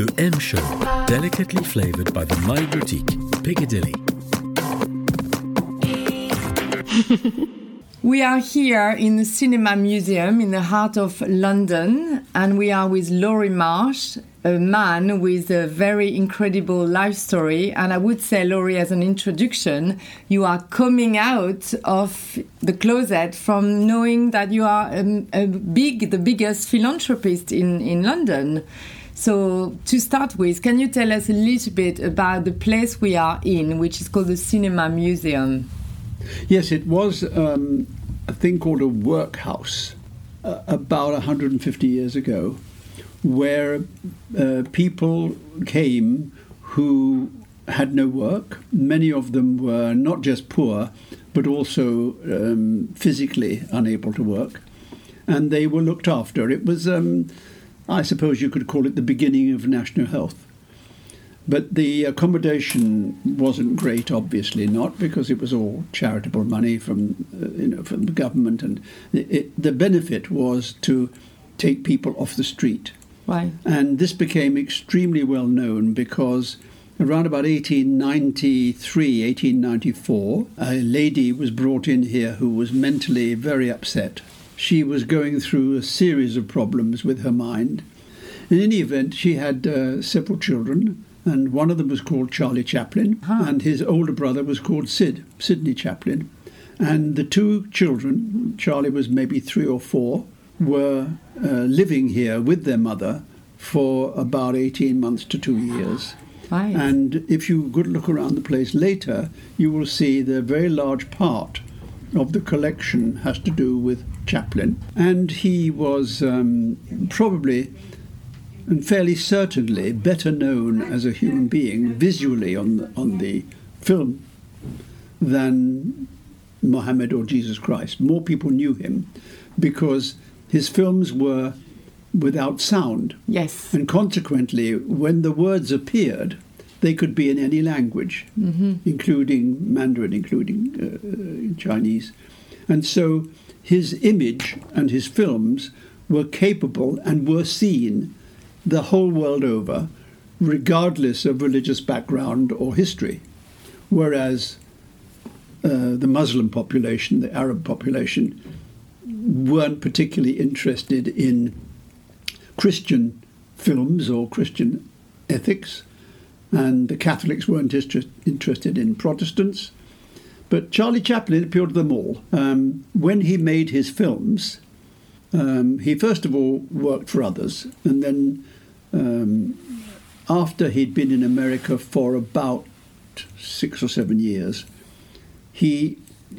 Le M Show, delicately flavored by the My Boutique, Piccadilly. We are here in the Cinema Museum in the heart of London, and we are with Laurie Marsh, a man with a very incredible life story. And I would say, Laurie, as an introduction, you are coming out of the closet from knowing that you are a, a big, the biggest philanthropist in, in London. So, to start with, can you tell us a little bit about the place we are in, which is called the Cinema Museum? Yes, it was um, a thing called a workhouse uh, about 150 years ago, where uh, people came who had no work. Many of them were not just poor, but also um, physically unable to work, and they were looked after. It was, um, I suppose, you could call it the beginning of national health. But the accommodation wasn't great, obviously not, because it was all charitable money from, uh, you know, from the government, and it, it, the benefit was to take people off the street. Right. And this became extremely well known because around about 1893, 1894, a lady was brought in here who was mentally very upset. She was going through a series of problems with her mind. In any event, she had uh, several children, and one of them was called Charlie Chaplin, Huh. and his older brother was called Sid, Sydney Chaplin. And the two children, Charlie was maybe three or four, were uh, living here with their mother for about 18 months to two years. Right. And if you could look around the place later, you will see the very large part of the collection has to do with Chaplin. And he was um, probably and fairly certainly better known as a human being visually on the, on the film than Mohammed or Jesus Christ. More people knew him because his films were without sound. yes. And consequently, when the words appeared, they could be in any language, including Mandarin, including uh, Chinese. And so his image and his films were capable and were seen the whole world over, regardless of religious background or history. Whereas uh, the Muslim population, the Arab population, weren't particularly interested in Christian films or Christian ethics, and the Catholics weren't interest, interested in Protestants. But Charlie Chaplin appealed to them all. Um, when he made his films, um, he first of all worked for others, and then um, after he'd been in America for about six or seven years, he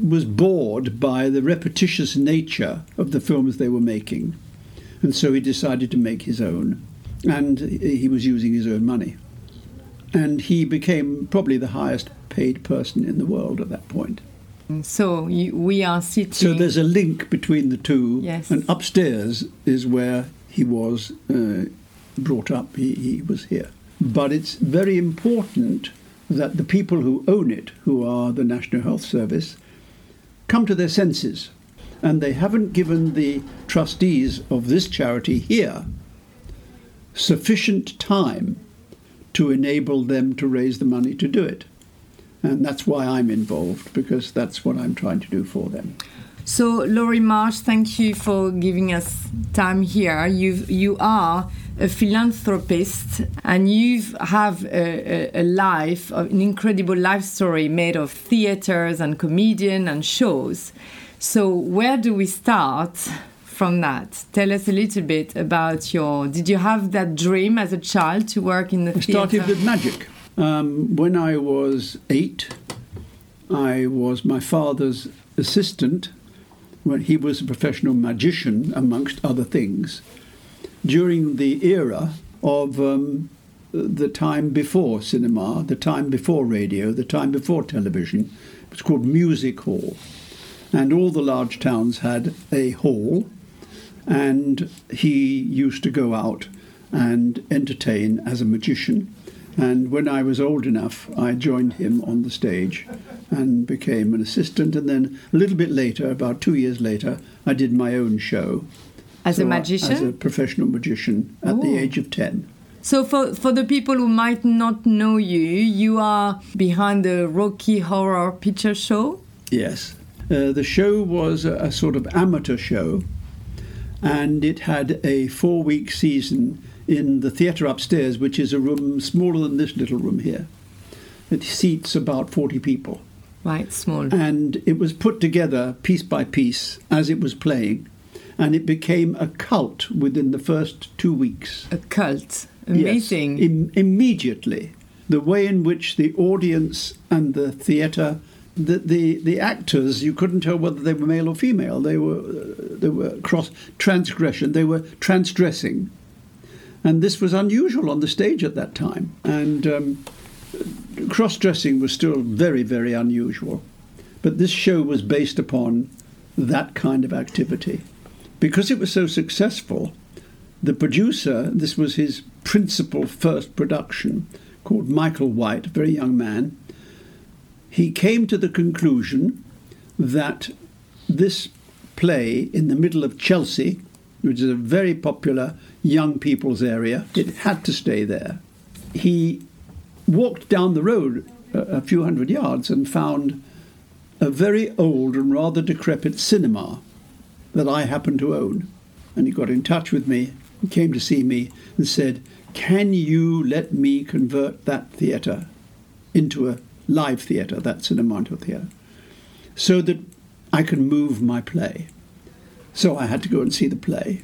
was bored by the repetitious nature of the films they were making. And so he decided to make his own. And he was using his own money. And he became probably the highest paid person in the world at that point. So you, we are sitting. So there's a link between the two. Yes. And upstairs is where he was uh, brought up. He, he was here. But it's very important that the people who own it, who are the National Health Service, come to their senses. And they haven't given the trustees of this charity here sufficient time to enable them to raise the money to do it. And that's why I'm involved, because that's what I'm trying to do for them. So, Laurie Marsh, thank you for giving us time here. You you are a philanthropist, and you have a, a, a life, an incredible life story made of theaters and comedian and shows. So, where do we start from that? Tell us a little bit about your. Did you have that dream as a child to work in the I started with magic. Um, when I was eight, I was my father's assistant when he was a professional magician, amongst other things, during the era of um, the time before cinema, the time before radio, the time before television. It was called Music Hall. And all the large towns had a hall, and he used to go out and entertain as a magician. And when I was old enough, I joined him on the stage and became an assistant. And then a little bit later, about two years later, I did my own show. as a So I- magician? As a professional magician at Oh. the age of 10. So for for the people who might not know you, you are behind the Rocky Horror Picture Show. Yes. Uh, the show was a, a sort of amateur show, and it had a four week season in the theatre upstairs, which is a room smaller than this little room here. It seats about 40 people. Right, small. And it was put together piece by piece as it was playing, and it became a cult within the first two weeks. A cult. Amazing. Yes, Im- immediately. The way in which the audience and the theatre the, the, the actors you couldn't tell whether they were male or female. They were they were cross transgression. They were transgressing, and this was unusual on the stage at that time. And um, cross dressing was still very very unusual, but this show was based upon that kind of activity, because it was so successful. The producer, this was his principal first production, called Michael White, a very young man he came to the conclusion that this play in the middle of Chelsea, which is a very popular young people's area, it had to stay there. He walked down the road a, few hundred yards and found a very old and rather decrepit cinema that I happened to own. And he got in touch with me and came to see me and said, Can you let me convert that theatre into a live theatre, that's an Amanto theatre, so that I could move my play. So I had to go and see the play.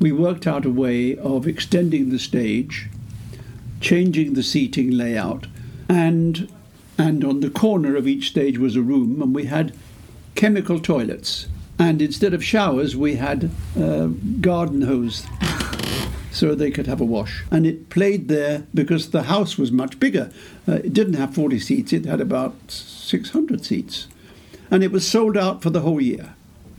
We worked out a way of extending the stage, changing the seating layout, and and on the corner of each stage was a room, and we had chemical toilets. And instead of showers, we had uh, garden hose so they could have a wash. And it played there because the house was much bigger. Uh, it didn't have 40 seats, it had about 600 seats. And it was sold out for the whole year.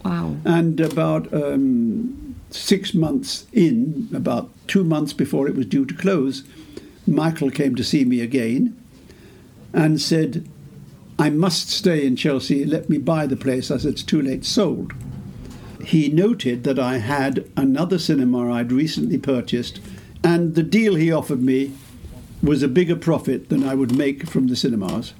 Wow. And about um, six months in, about two months before it was due to close, Michael came to see me again and said, I must stay in Chelsea, let me buy the place. I said, It's too late, sold he noted that I had another cinema I'd recently purchased, and the deal he offered me was a bigger profit than I would make from the cinemas.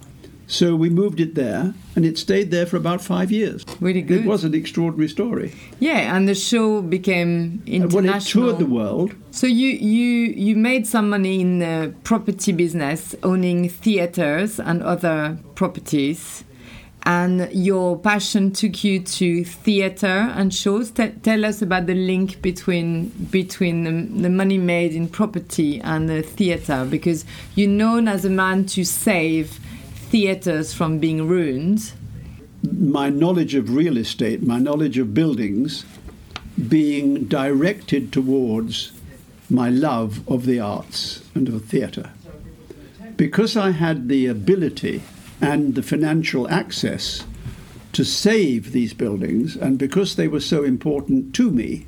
So we moved it there, and it stayed there for about five years. Really good. It was an extraordinary story. Yeah, and the show became international. Well, it toured the world. So you you you made some money in the property business, owning theaters and other properties and your passion took you to theater and shows. T tell us about the link between between the, the, money made in property and the theater, because you're known as a man to save theaters from being ruined. My knowledge of real estate, my knowledge of buildings, being directed towards my love of the arts and of theatre. Because I had the ability and the financial access to save these buildings. And because they were so important to me,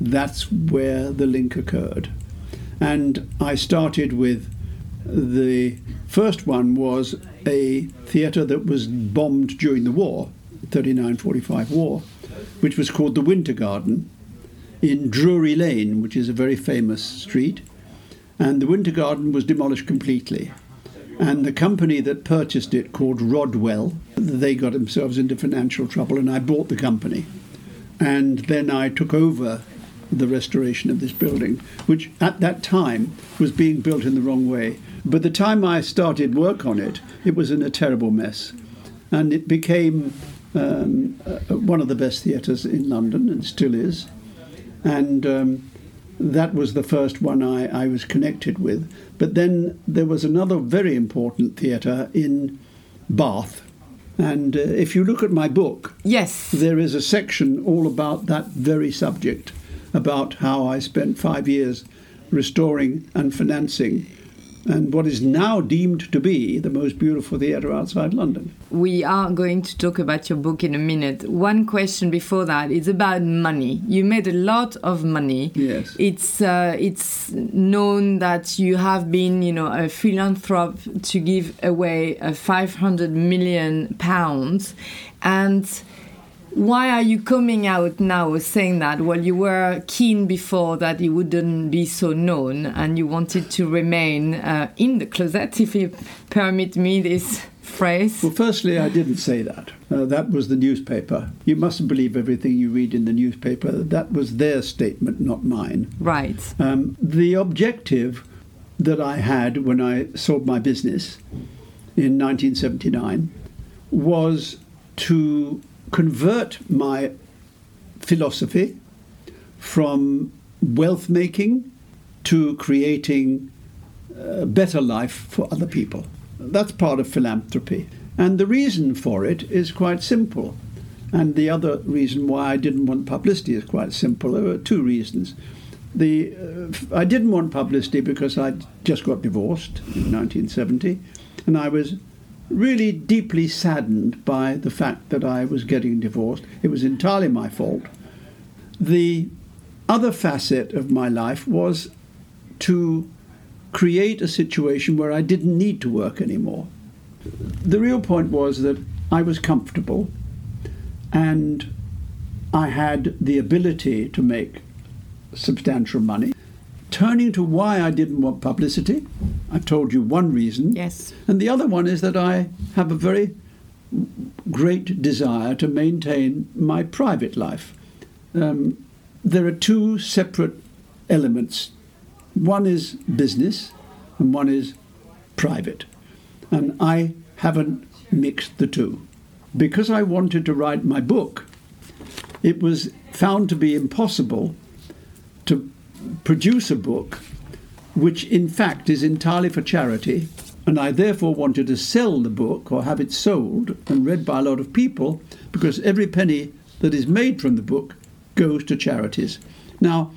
that's where the link occurred. And I started with the first one was a theatre that was bombed during the war, 39-45 war, which was called the Winter Garden in Drury Lane, which is a very famous street. And the Winter Garden was demolished completely. And the company that purchased it, called Rodwell, they got themselves into financial trouble, and I bought the company. And then I took over the restoration of this building, which at that time was being built in the wrong way. But the time I started work on it, it was in a terrible mess. And it became um, uh, one of the best theatres in London, and still is. And um, that was the first one I, I was connected with. But then there was another very important theatre in Bath. And uh, if you look at my book, yes, there is a section all about that very subject, about how I spent five years restoring and financing and what is now deemed to be the most beautiful theatre outside London. We are going to talk about your book in a minute. One question before that is about money. You made a lot of money. Yes. It's uh, it's known that you have been, you know, a philanthrope to give away uh, 500 million pounds, and why are you coming out now saying that? Well, you were keen before that it wouldn't be so known, and you wanted to remain uh, in the closet, if you permit me this phrase. Well, firstly, I didn't say that. Uh, that was the newspaper. You mustn't believe everything you read in the newspaper. That was their statement, not mine. Right. Um, the objective that I had when I sold my business in 1979 was to convert my philosophy from wealth making to creating a better life for other people. That's part of philanthropy. And the reason for it is quite simple. And the other reason why I didn't want publicity is quite simple. There were two reasons. The, uh, I didn't want publicity because I'd just got divorced in 1970, and I was really deeply saddened by the fact that I was getting divorced. It was entirely my fault. The other facet of my life was to create a situation where I didn't need to work anymore. The real point was that I was comfortable and I had the ability to make substantial money. Turning to why I didn't want publicity, I've told you one reason. Yes. And the other one is that I have a very great desire to maintain my private life. Um, there are two separate elements one is business and one is private. And I haven't mixed the two. Because I wanted to write my book, it was found to be impossible to produce a book which, in fact, is entirely for charity. And I therefore wanted to sell the book or have it sold and read by a lot of people because every penny that is made from the book goes to charities. Now,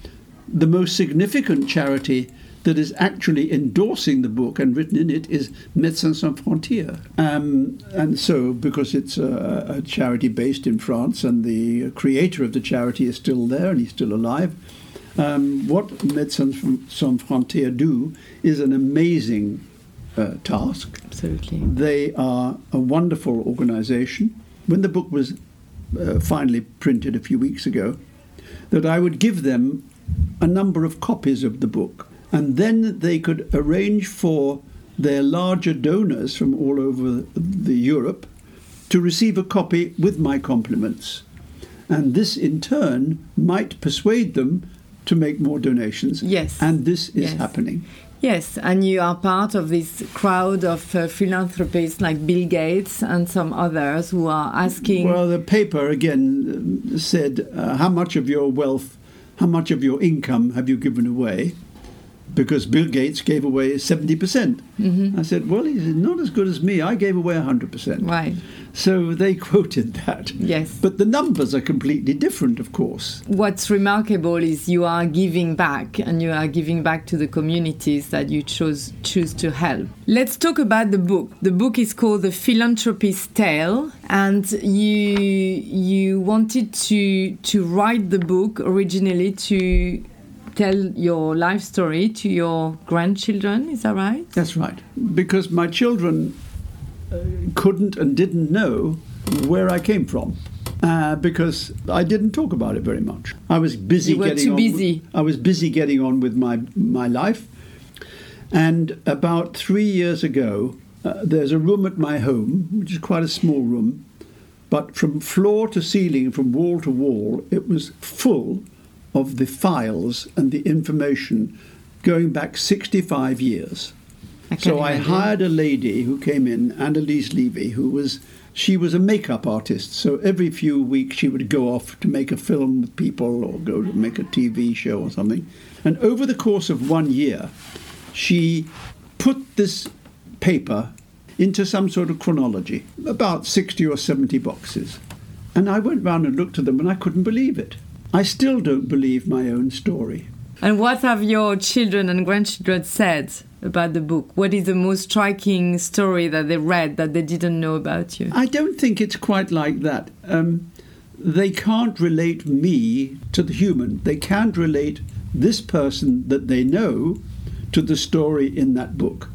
the most significant charity that is actually endorsing the book and written in it is Médecins Sans Frontières. Um, and so, because it's a, a, charity based in France and the creator of the charity is still there and he's still alive, um, what Médecins Sans Frontières do is an amazing uh, task. Absolutely. They are a wonderful organization. When the book was uh, finally printed a few weeks ago, that I would give them a number of copies of the book, and then they could arrange for their larger donors from all over the Europe to receive a copy with my compliments. And this in turn might persuade them to make more donations. Yes. And this is yes. happening. Yes, and you are part of this crowd of uh, philanthropists like Bill Gates and some others who are asking. Well, the paper again said, uh, How much of your wealth how much of your income have you given away? Because Bill Gates gave away 70%. percent mm hmm I said, well, he's not as good as me. I gave away 100%. Right. So they quoted that. Yes. But the numbers are completely different, of course. What's remarkable is you are giving back and you are giving back to the communities that you chose choose to help. Let's talk about the book. The book is called The Philanthropist's Tale and you you wanted to to write the book originally to tell your life story to your grandchildren, is that right? That's right. Because my children uh, couldn't and didn't know where I came from. Uh, because I didn't talk about it very much. I was busy you were getting too on. busy. With, I was busy getting on with my my life. And about three years ago, uh, there's a room at my home, which is quite a small room, but from floor to ceiling, from wall to wall, it was full of the files and the information going back 65 years. I so I hired a lady who came in, Annalise Levy, who was she was a makeup artist. So every few weeks she would go off to make a film with people or go to make a TV show or something. And over the course of one year, she put this paper into some sort of chronology, about 60 or 70 boxes. And I went round and looked at them and I couldn't believe it. I still don't believe my own story. And what have your children and grandchildren said about the book? What is the most striking story that they read that they didn't know about you? I don't think it's quite like that. Um, they can't relate me to the human. They can't relate this person that they know to the story in that book.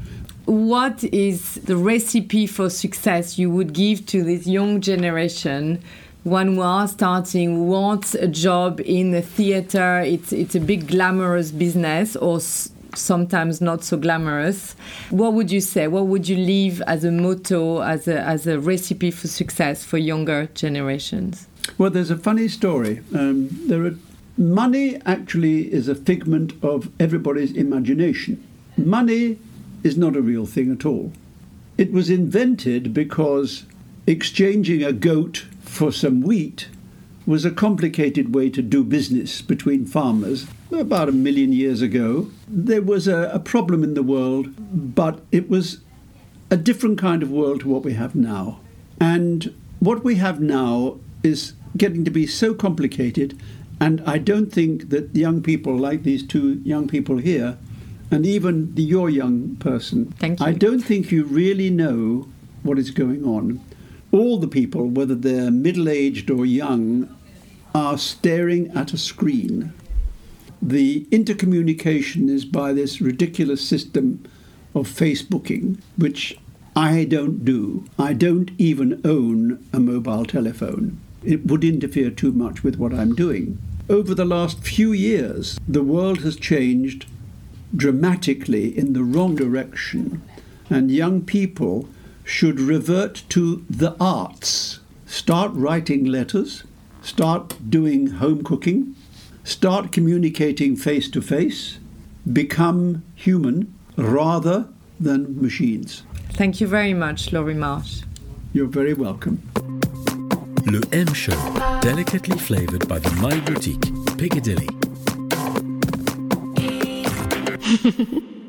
What is the recipe for success you would give to this young generation one who are starting wants a job in the theater. It's it's a big glamorous business, or sometimes not so glamorous. What would you say? What would you leave as a motto, as a as a recipe for success for younger generations? Well, there's a funny story. Um, there are money actually is a figment of everybody's imagination. Money is not a real thing at all. It was invented because exchanging a goat for some wheat was a complicated way to do business between farmers. About a million years ago, there was a, a problem in the world, but it was a different kind of world to what we have now. And what we have now is getting to be so complicated, and I don't think that young people like these two young people here, and even the, your young person, Thank you. I don't think you really know what is going on. All the people, whether they're middle aged or young, are staring at a screen. The intercommunication is by this ridiculous system of Facebooking, which I don't do. I don't even own a mobile telephone. It would interfere too much with what I'm doing. Over the last few years, the world has changed dramatically in the wrong direction, and young people should revert to the arts. Start writing letters, start doing home cooking, start communicating face to face, become human rather than machines. Thank you very much, Laurie Marsh. You're very welcome. Le M Show, delicately flavored by the My Boutique, Piccadilly.